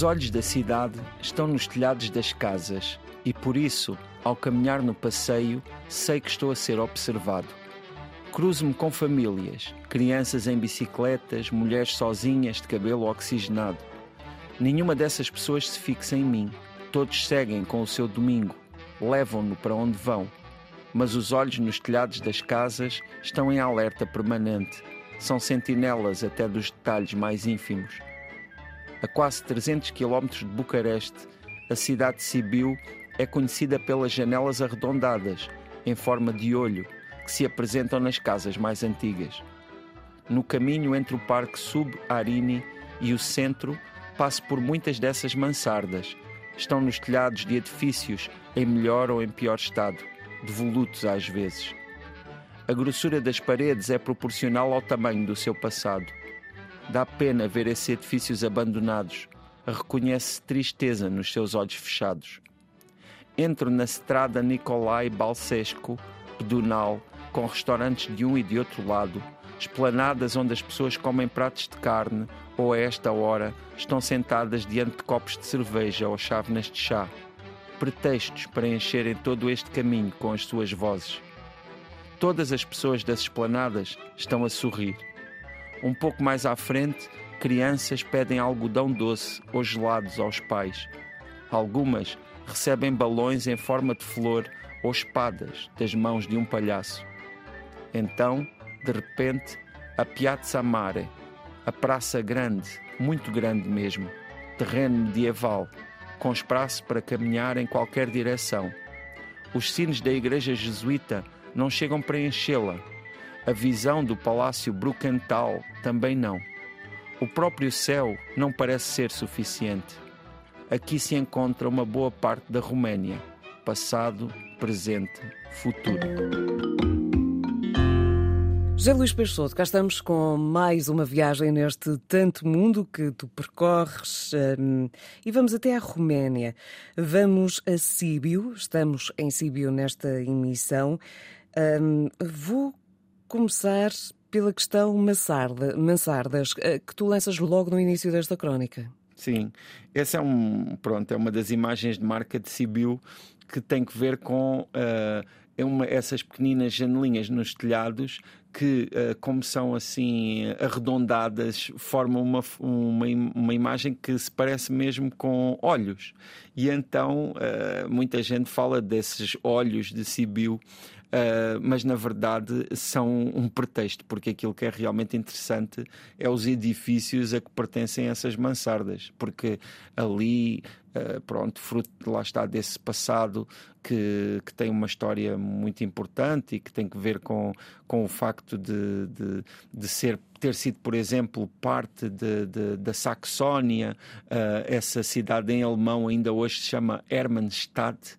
Os olhos da cidade estão nos telhados das casas e por isso, ao caminhar no passeio, sei que estou a ser observado. Cruzo-me com famílias, crianças em bicicletas, mulheres sozinhas de cabelo oxigenado. Nenhuma dessas pessoas se fixa em mim. Todos seguem com o seu domingo, levam-no para onde vão. Mas os olhos nos telhados das casas estão em alerta permanente. São sentinelas até dos detalhes mais ínfimos. A quase 300 quilómetros de Bucareste, a cidade de Sibiu é conhecida pelas janelas arredondadas, em forma de olho, que se apresentam nas casas mais antigas. No caminho entre o Parque Sub-Arini e o centro, passo por muitas dessas mansardas. Estão nos telhados de edifícios em melhor ou em pior estado, devolutos às vezes. A grossura das paredes é proporcional ao tamanho do seu passado. Dá pena ver esses edifícios abandonados. Reconhece tristeza nos seus olhos fechados. Entro na estrada Nicolai Balsesco, pedonal, com restaurantes de um e de outro lado, esplanadas onde as pessoas comem pratos de carne ou a esta hora estão sentadas diante de copos de cerveja ou chávenas de chá. Pretextos para encherem todo este caminho com as suas vozes. Todas as pessoas das esplanadas estão a sorrir. Um pouco mais à frente, crianças pedem algodão doce ou gelados aos pais. Algumas recebem balões em forma de flor ou espadas das mãos de um palhaço. Então, de repente, a Piazza Mare, a praça grande, muito grande mesmo, terreno medieval, com espaço para caminhar em qualquer direção. Os sinos da igreja jesuíta não chegam para enchê-la. A visão do palácio Brucantal também não. O próprio céu não parece ser suficiente. Aqui se encontra uma boa parte da Roménia, passado, presente, futuro. José Luís Peixoto, cá estamos com mais uma viagem neste tanto mundo que tu percorres um, e vamos até à Roménia. Vamos a Síbio, estamos em Síbio nesta emissão. Um, vou começar pela questão Mansarda, Mansardas, eh, que tu lanças logo no início desta crónica. Sim, essa é um pronto é uma das imagens de marca de Sibiu que tem que ver com uh, é uma, essas pequeninas janelinhas nos telhados que, uh, como são assim arredondadas, formam uma, uma, uma imagem que se parece mesmo com olhos. E então uh, muita gente fala desses olhos de Sibiu. Uh, mas na verdade são um pretexto, porque aquilo que é realmente interessante é os edifícios a que pertencem essas mansardas, porque ali Uh, pronto, fruto lá está desse passado que, que tem uma história muito importante e que tem que ver com, com o facto de, de, de ser ter sido, por exemplo, parte da Saxónia, uh, essa cidade em alemão ainda hoje se chama Hermannstadt.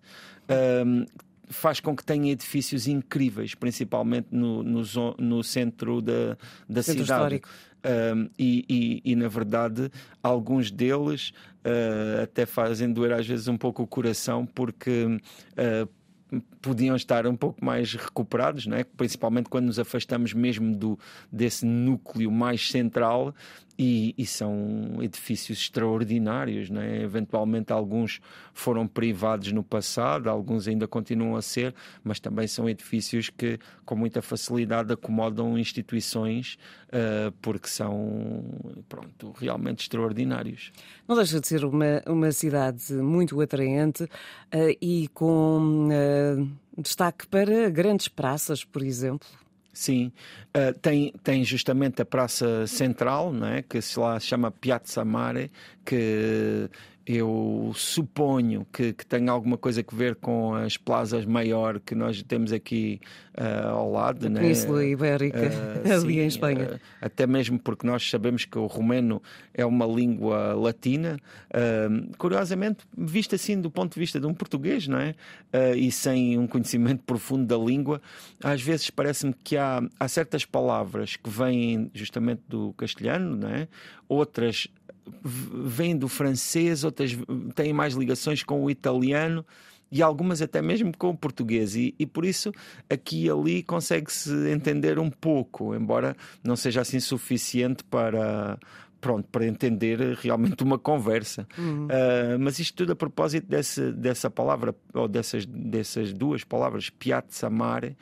Uh, faz com que tenha edifícios incríveis, principalmente no, no, no centro da, da centro cidade. Histórico. Um, e, e, e, na verdade, alguns deles uh, até fazem doer às vezes um pouco o coração, porque uh, podiam estar um pouco mais recuperados, né? principalmente quando nos afastamos mesmo do, desse núcleo mais central e, e são edifícios extraordinários. Né? Eventualmente alguns foram privados no passado, alguns ainda continuam a ser, mas também são edifícios que com muita facilidade acomodam instituições uh, porque são pronto, realmente extraordinários. Não deixa de ser uma, uma cidade muito atraente uh, e com uh, destaque para grandes praças, por exemplo. Sim, uh, tem, tem justamente a Praça Central, né, que se lá chama Piazza Mare, que eu suponho que, que tem alguma coisa a ver com as plazas maior que nós temos aqui uh, ao lado. A né? Península Ibérica, uh, ali sim, em Espanha. Uh, até mesmo porque nós sabemos que o romeno é uma língua latina, curiosamente, vista assim do ponto de vista de um português, não é? e sem um conhecimento profundo da língua, às vezes parece-me que há, há certas palavras que vêm justamente do castelhano, não é? outras vêm do francês, outras têm mais ligações com o italiano e algumas até mesmo com o português. E, e por isso aqui e ali consegue-se entender um pouco, embora não seja assim suficiente para pronto, para entender realmente uma conversa. Uhum. Uh, mas isto tudo a propósito dessa, dessa palavra, ou dessas, dessas duas palavras, piazza mare,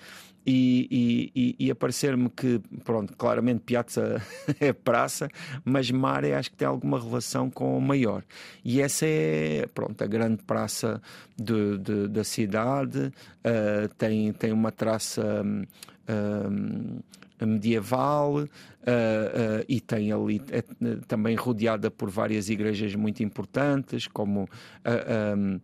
e, e, e aparecer-me que, pronto, claramente Piazza é praça, mas Mare acho que tem alguma relação com o maior. E essa é, pronto, a grande praça de, de, da cidade, uh, tem, tem uma traça. Uh, medieval uh, uh, e tem ali é, também rodeada por várias igrejas muito importantes, como um,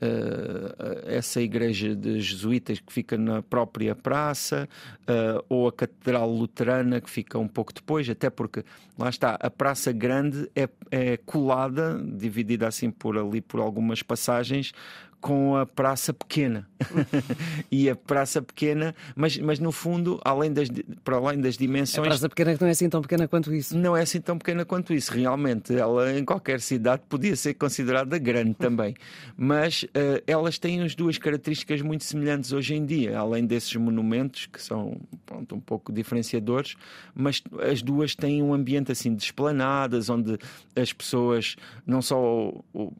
uh, essa igreja de jesuítas que fica na própria praça, uh, ou a Catedral Luterana que fica um pouco depois, até porque lá está, a Praça Grande é, é colada, dividida assim por ali por algumas passagens, com a Praça Pequena. e a Praça Pequena, mas, mas no fundo, além das, para além das dimensões. A Praça Pequena que não é assim tão pequena quanto isso. Não é assim tão pequena quanto isso. Realmente, ela em qualquer cidade podia ser considerada grande também. Mas uh, elas têm as duas características muito semelhantes hoje em dia, além desses monumentos que são pronto, um pouco diferenciadores, mas as duas têm um ambiente assim de esplanadas, onde as pessoas, não só,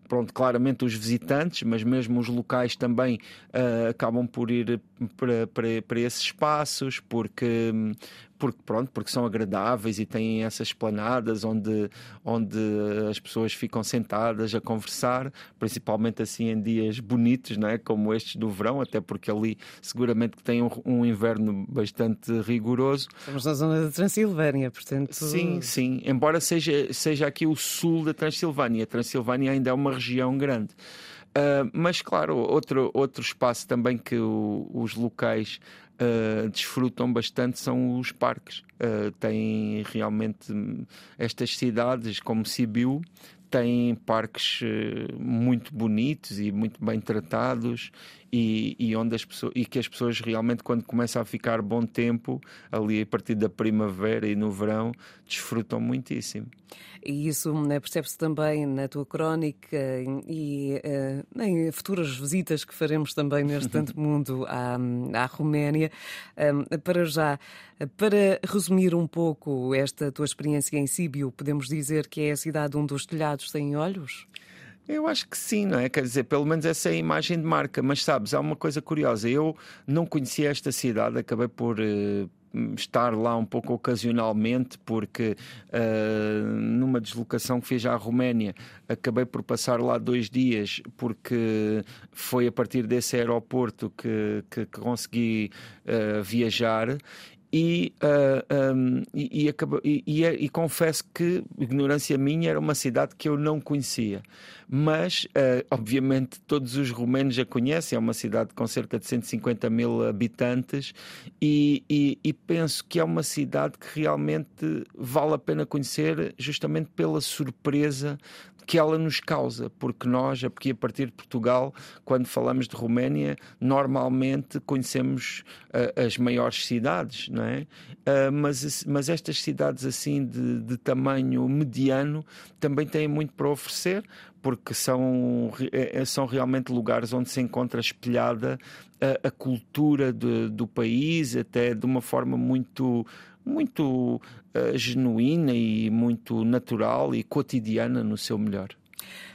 pronto, claramente os visitantes, mas mesmo mesmo os locais também uh, acabam por ir para, para, para esses espaços, porque, porque pronto, porque são agradáveis e têm essas esplanadas onde, onde as pessoas ficam sentadas a conversar, principalmente assim em dias bonitos, não é? como estes do verão, até porque ali seguramente que tem um, um inverno bastante rigoroso. Estamos na zona da Transilvânia, portanto. Sim, sim, embora seja, seja aqui o sul da Transilvânia, a Transilvânia ainda é uma região grande. Uh, mas, claro, outro, outro espaço também que o, os locais uh, desfrutam bastante são os parques. Uh, têm realmente estas cidades, como Sibiu, têm parques muito bonitos e muito bem tratados e, e, onde as pessoas, e que as pessoas realmente, quando começa a ficar bom tempo, ali a partir da primavera e no verão, desfrutam muitíssimo. E isso né, percebe-se também na tua crónica e uh, em futuras visitas que faremos também neste tanto mundo à, à Roménia. Um, para já, para resumir um pouco esta tua experiência em Síbio, podemos dizer que é a cidade onde os telhados têm olhos? Eu acho que sim, não é? Quer dizer, pelo menos essa é a imagem de marca. Mas sabes, há uma coisa curiosa. Eu não conhecia esta cidade, acabei por. Uh, estar lá um pouco ocasionalmente, porque uh, numa deslocação que fiz à Roménia acabei por passar lá dois dias, porque foi a partir desse aeroporto que, que, que consegui uh, viajar e, uh, um, e, e, e, e, confesso que, ignorância minha, era uma cidade que eu não conhecia. Mas, uh, obviamente, todos os romenos a conhecem. É uma cidade com cerca de 150 mil habitantes e, penso que é uma cidade que realmente vale a pena conhecer, justamente pela surpresa que ela nos causa, porque nós, aqui a partir de Portugal, quando falamos de Roménia, normalmente conhecemos uh, as maiores cidades, não é? Uh, mas, mas estas cidades assim de, de tamanho mediano também têm muito para oferecer, porque são, eh, são realmente lugares onde se encontra espelhada a, a cultura de, do país, até de uma forma muito muito uh, genuína e muito natural e cotidiana no seu melhor.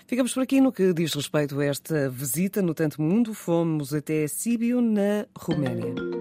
Ficamos por aqui no que diz respeito a esta visita no Tanto Mundo. Fomos até Síbio, na Roménia.